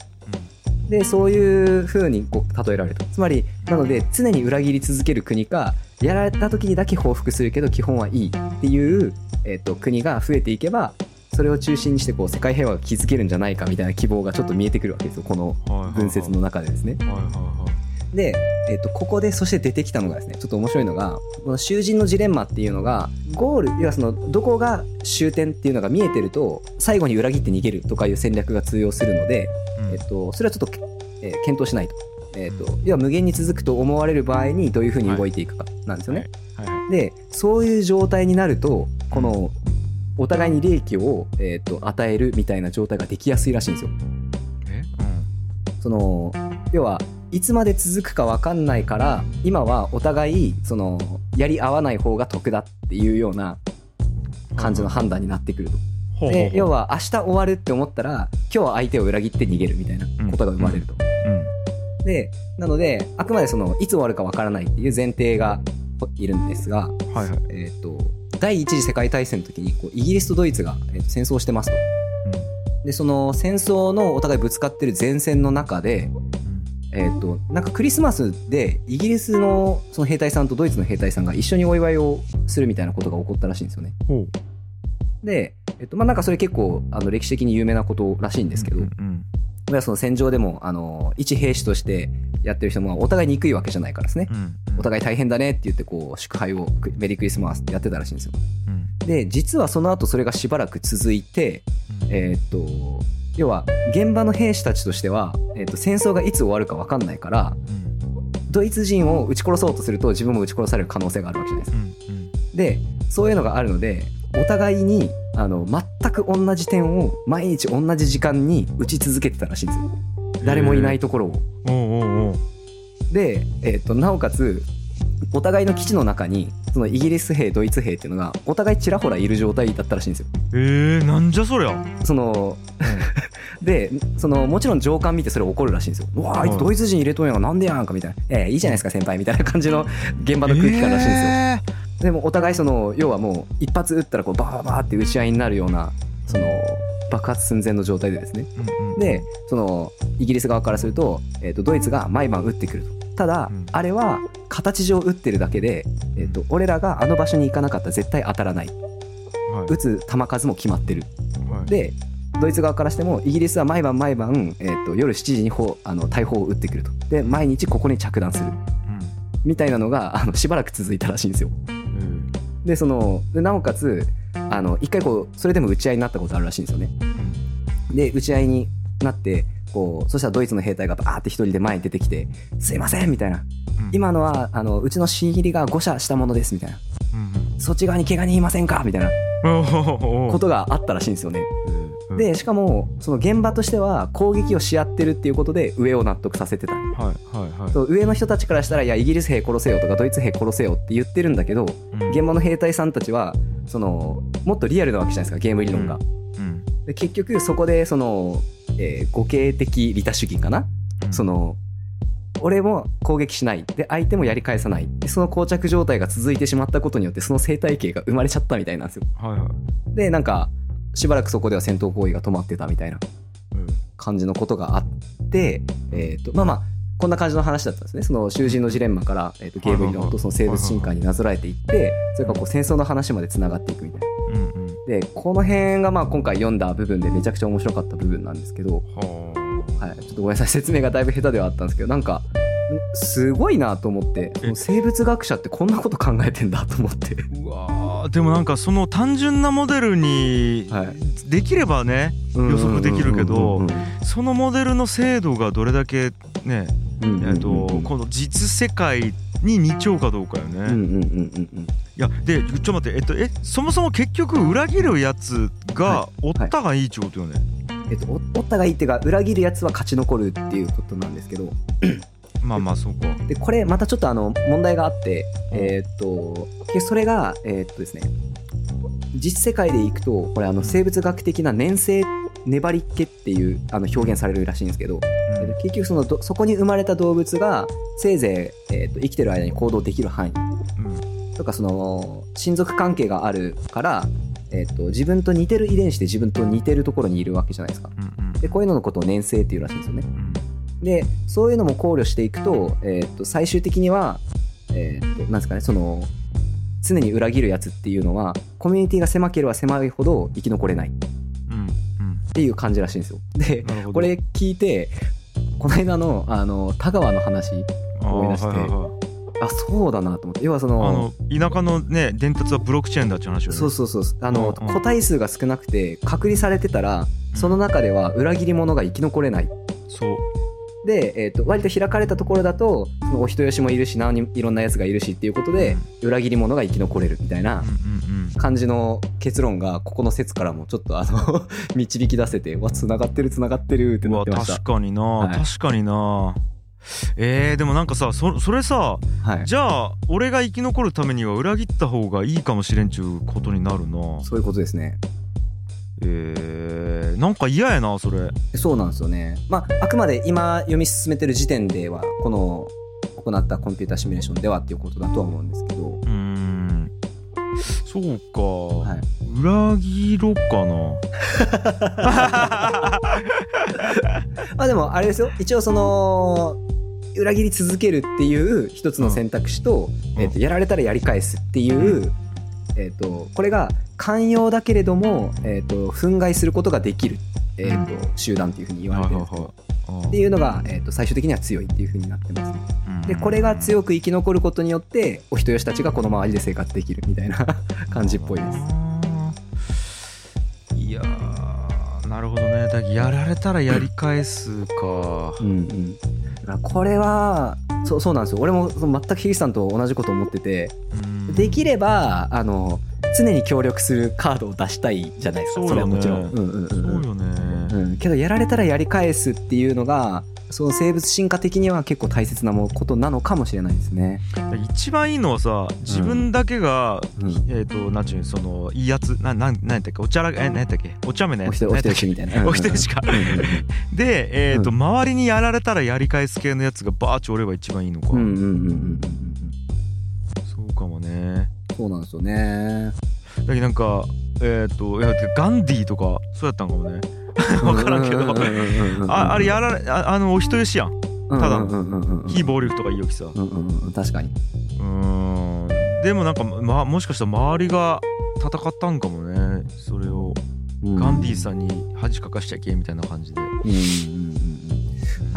でそういう風にこう例えられるとつまりなので常に裏切り続ける国かやられた時にだけ報復するけど基本はいいっていう、えっと国が増えていけばそれを中心にしてこう世界平和が築けるんじゃないかみたいな希望がちょっと見えてくるわけですよ。この文節の中でですね。はいはいはいで、えっとここでそして出てきたのがですねちょっと面白いのがこの囚人のジレンマっていうのがゴール要はそのどこが終点っていうのが見えてると最後に裏切って逃げるとかいう戦略が通用するので、うんえっと、それはちょっと、えー検討しないと。えっと要は無限に続くと思われる場合にどういうふうに動いていくかなんですよね。はいはいでそういう状態になるとこのお互いに利益を、えっと与えるみたいな状態ができやすいらしいんですよ。え？その要はいつまで続くか分かんないから今はお互いそのやり合わない方が得だっていうような感じの判断になってくると。で要は明日終わるって思ったら今日は相手を裏切って逃げるみたいなことが生まれると。うんでなのであくまでそのいつ終わるか分からないっていう前提がいるんですが、はいはいえー、と第一次世界大戦の時にこうイギリスとドイツが、えーと戦争してますと。でその戦争のお互いぶつかってる前線の中で、えー、となんかクリスマスでイギリスのその兵隊さんとドイツの兵隊さんが一緒にお祝いをするみたいなことが起こったらしいんですよね。で、えっとまあ、なんかそれ結構あの歴史的に有名なことらしいんですけど、うんうん要はその戦場でもあの一兵士としてやってる人もお互いに憎いわけじゃないからですね。うんうんお互い大変だねって言ってこう祝杯をクメリークリスマスってやってたらしいんですよ。うんで実はその後それがしばらく続いて、えーっと要は現場の兵士たちとしては、えーっと戦争がいつ終わるか分かんないからうんドイツ人を撃ち殺そうとすると自分も撃ち殺される可能性があるわけじゃないですか。うんうんでそういうのがあるのでお互いにあの全く同じ点を毎日同じ時間に打ち続けてたらしいんですよ。誰もいないところを。で、えー、となおかつお互いの基地の中にそのイギリス兵ドイツ兵っていうのがお互いちらほらいる状態だったらしいんですよ。えー、なんじゃそりゃその でそのもちろん上官見てそれ怒るらしいんですよ。うわああいつドイツ人入れとんやんかなんでやんかみたいな「ええいいじゃないですか先輩」みたいな感じの現場の空気感らしいんですよ。えでもお互いその要はもう一発撃ったらこうバーバーって打ち合いになるようなその爆発寸前の状態でですね。ーうんうんでそのイギリス側からすると,、えー、とドイツが毎晩撃ってくるとただ、うん。あれは形上撃ってるだけで、えー、と俺らがあの場所に行かなかったら絶対当たらない。はい。撃つ弾数も決まってる。はい。でドイツ側からしてもイギリスは毎晩毎晩、えー、と夜7時に砲あの大砲を撃ってくると。で毎日ここに着弾する。みたいなのがあのしばらく続いたらしいんですよ。うん。でそのでなおかつあの一回こうそれでも撃ち合いになったことあるらしいんですよね。で打ち合いになってこうそしたらドイツの兵隊がバーって一人で前に出てきて「すいません」みたいな。うん「今のはあのうちの新入りが誤射したものです」みたいな。うん「そっち側に怪我人いませんか?」みたいな。ことがあったらしいんですよね。うんでしかもその現場としては攻撃をし合ってるっていうことで上を納得させてた。はいはいはい。上の人たちからしたら「いやイギリス兵殺せよ」とか「ドイツ兵殺せよ」って言ってるんだけどうん。現場の兵隊さんたちはそのもっとリアルなわけじゃないですかゲーム理論が。うん。で結局そこでその、えー互恵的利他主義かな？うん。その俺も攻撃しない。で相手もやり返さない。でその膠着状態が続いてしまったことによってその生態系が生まれちゃったみたいなんですよ。はいはい。でなんかしばらくそこでは戦闘行為が止まってたみたいなうん。感じのことがあってえっ、とまあまあこんな感じの話だったんですね。その囚人のジレンマから、えー、とゲーム理論とその生物進化になぞらえていってそれからこう戦争の話までつながっていくみたいな。うんうんでこの辺がまあ今回読んだ部分でめちゃくちゃ面白かった部分なんですけどははい、ちょっとごめんなさい説明がだいぶ下手ではあったんですけどなんかんすごいなと思って生物学者ってこんなこと考えてんだと思って。あうわーでもなんかその単純なモデルにはい。できればね予測できるけどうんそのモデルの精度がどれだけねえっとこの実世界に似ちゃうかどうかよね。うんうんうんうんうんいやでちょっと待ってえっとえそもそも結局裏切るやつがはおったがいいってことよね？えっとおおったがいいっていうか裏切るやつは勝ち残るっていうことなんですけど。まあまあそうか。でこれまたちょっとあの問題があってうんえーっとそれがえーっとですね実世界でいくとこれあの生物学的な粘性粘りっ気っていうあの表現されるらしいんですけど、えーと結局そのどそこに生まれた動物がせいぜい、えーと生きてる間に行動できる範囲。うんとかその親族関係があるから、えー、と自分と似てる遺伝子で自分と似てるところにいるわけじゃないですか。うんうん。でこういうののことを年生っていうらしいんですよね。うん。でそういうのも考慮していくと,、えー、と最終的には、えー、となんですかねその常に裏切るやつっていうのはコミュニティが狭ければ狭いほど生き残れない。っていう感じらしいんですよ。でこれ聞いてこの間のあの田川の話思い出してあそうだなと思って。要はそのあの田舎のね伝達はブロックチェーンだって話よね。そうそうそうあの、うんうん。個体数が少なくて隔離されてたらその中では裏切り者が生き残れない。そう。で、えー、と割と開かれたところだとそのお人よしもいるし何いろんなやつがいるしっていうことで、裏切り者が生き残れるみたいなうんうんうん。感じの結論がここの説からもちょっとあの 導き出せてわつながってるつながってるってなってました。確かにな、はい。確かになえー、でもなんかさそそれさはい。じゃあ俺が生き残るためには裏切った方がいいかもしれんちゅうことになるな。そういうことですね。えー、なんか嫌やなそれ。そうなんですよね。まああくまで今読み進めてる時点ではこの行ったコンピュータシミュレーションではっていうことだとは思うんですけど、うーん。そうか、はい、裏切ろっかな。まあでもあれですよ。一応その裏切り続けるっていう一つの選択肢と,、うん。えー、とやられたらやり返すっていう、えー、とこれが寛容だけれども、えー、と憤慨することができる、えー、と集団っていうふうに言われてる。っていうのが、えー、と最終的には強いっていうふうになってますね。でこれが強く生き残ることによってお人よしたちがこの周りで生活できるみたいな 感じっぽいです。いやーなるほどね。だやられたらやり返すか。うんうん、これはそうそうなんですよ。俺もその全く樋口さんと同じこと思ってて。うん。できればあの常に協力するカードを出したいじゃないですか。そ,、それはもちろん。うんうんそううん。よね、うん、けどやられたらやり返すっていうのがその生物進化的には結構大切なもことなのかもしれないですね。一番いいのはさ自分だけが、うん、えっ、となんちゅうそのいいやつななんなんやったっけ？おちゃらえなんやったっけ？お茶目なやつ。お人お人よしみたいな。お人よしか。で、えーとうん。周りにやられたらやり返す系のやつがバーチおれば一番いいのか、うんうんうんうん。そうかもねそうなんですよね。だけどなんかえっ、といやガンディとかそうやったんかもね 分からんけどああれやられああのお人よしやんただ非暴力とかいいよきさうんうんうん確かに。うーんでもなんか、ま、もしかしたら周りが戦ったんかもねそれをガンディさんに恥かかしちゃいけみたいな感じで、うん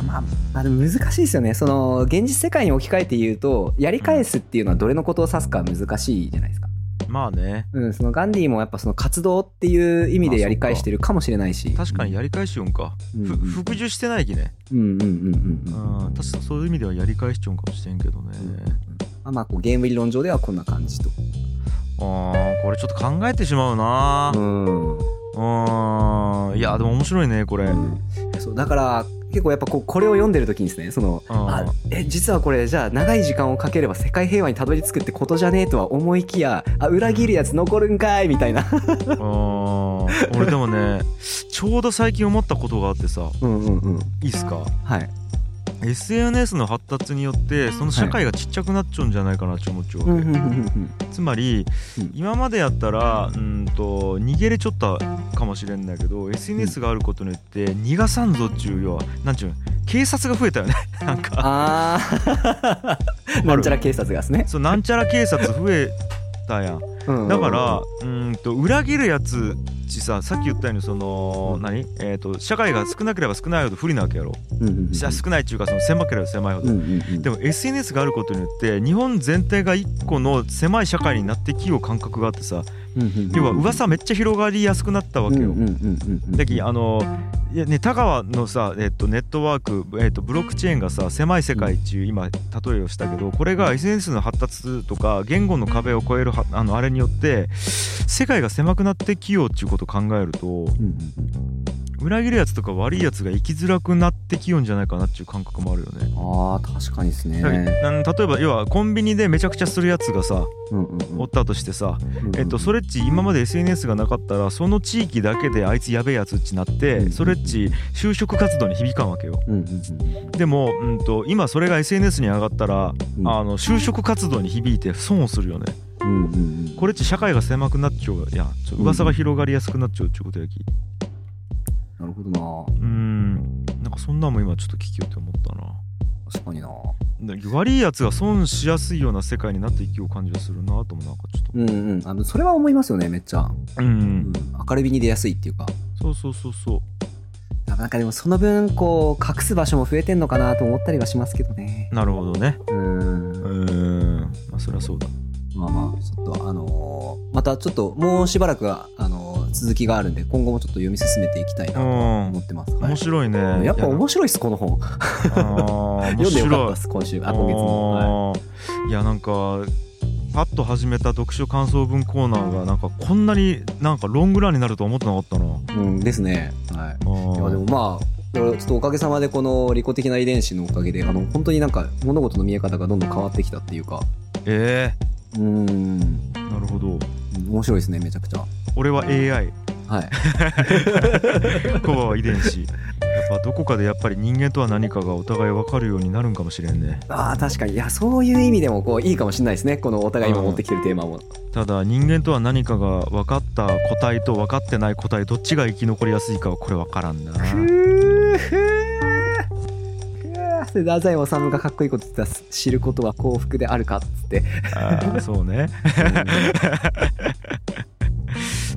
まあ、まあ難しいですよね。その現実世界に置き換えて言うとやり返すっていうのはどれのことを指すか難しいじゃないですか、まあね。うん、そのガンディもやっぱその活動っていう意味でやり返してるかもしれないし。確かにやり返しよんか、うん。ふ服従してないきね。うんうんうんうんうんうん。確かそういう意味ではやり返しちゃうんかもしれんけどね、まあまあこうゲーム理論上ではこんな感じと。あーこれちょっと考えてしまうな。うん。うん。いやでも面白いねこれ、うん。そうだから結構やっぱこうこれを読んでる時にですねそのあえ実はこれじゃあ長い時間をかければ世界平和にたどり着くってことじゃねえとは思いきやあ裏切るやつ残るんかいみたいな。俺でもねちょうど最近思ったことがあってさ。うんうんうん。いいっすか？はい SNS の発達によってその社会がちっちゃくなっちゃうんじゃないかなって思っちゃうわけ、つまり、うん。今までやったらうん。と逃げれちょったかもしれんだけど SNS があることによって逃がさんぞっちゅう要はなんちゅうの警察が増えたよね。なんか。ああなんちゃら警察がですね、そうなんちゃら警察増えたやん。だからうんと裏切るやつちささっき言ったようにその何？えっと社会が少なければ少ないほど不利なわけやろ。うんうんうん。少ないっていうかその狭ければ狭いほど。うんうんうん。でも SNS があることによって日本全体が一個の狭い社会になってきよう感覚があってさうんうんうん要は噂めっちゃ広がりやすくなったわけよ。だきあのいやね田川のさ、えっと、ネットワーク、えっと、ブロックチェーンがさ狭い世界っていう今例えをしたけどこれが SNS の発達とか言語の壁を越えるはあのあれによって世界が狭くなってきようっていうことを考えると裏切るやつとか悪いやつが生きづらくなってきよんじゃないかなっていう感覚もあるよね。あー確かにですね。例えば要はコンビニでめちゃくちゃするやつがさうんうんうん。おったとしてさ、うんうんえっと、それっち今まで SNS がなかったらその地域だけであいつやべえやつっちなって、うんそれっち就職活動に響かんわけよ。うんうんうん。でも、うん、と今それが SNS に上がったら、うん。あの就職活動に響いて損をするよね。うんうんうん。これっち社会が狭くなっちゃうやん。ちょ噂が広がりやすくなっちゃうってことやきなるほどな。うん。なんかそんなんも今ちょっと聞きよって思ったな。確かにな。で悪いやつが損しやすいような世界になっていきよう感じがするなともなんかちょっと。うんうん。あのそれは思いますよねめっちゃ、うん、うん、明るみに出やすいっていうか。そうそうそうそう。なんかでもその分こう隠す場所も増えてんのかなと思ったりはしますけどね。なるほどね。うん。うーん。まあそりゃそうだ。まあまあちょっとあのーまたちょっともうしばらくはあのー続きがあるんで今後もちょっと読み進めていきたいなと思ってます、はい。面白いね。やっぱい面白いっすこの本。あー面 読んでよかったっす今週。あ今月も、はい。あー。いやなんかパッと始めた読書感想文コーナーがなんかこんなになんかロングランになると思ってなかったな。うんですね。はい。いやでもまあちょっとおかげさまでこの利己的な遺伝子のおかげであの本当になんか物事の見え方がどんどん変わってきたっていうか。えうーん。えなるほど。面白いですねめちゃくちゃ俺は AI はい。コバは遺伝子。やっぱどこかでやっぱり人間とは何かがお互い分かるようになるんかもしれんね。ああ確かに。いやそういう意味でもこういいかもしれないですね。このお互い今持ってきてるテーマも。ただ人間とは何かが分かった個体と分かってない個体どっちが生き残りやすいかはこれ分からんな。ふーふー。それで太宰治がかっこいいこと言ってた知ることは幸福であるかっつって、あー。そうね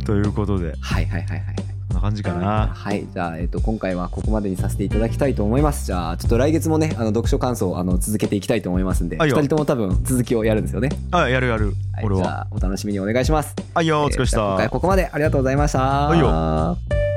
ということで。はいはいはいはいこんな感じかな。はいじゃあ、えっと今回はここまでにさせていただきたいと思います。じゃあちょっと来月もねあの読書感想あの続けていきたいと思いますんで2は人とも多分続きをやるんですよね、あやるやる、はい、俺は。じゃあお楽しみにお願いします。はいよお疲れした、えー今回ここまでありがとうございました。はいよ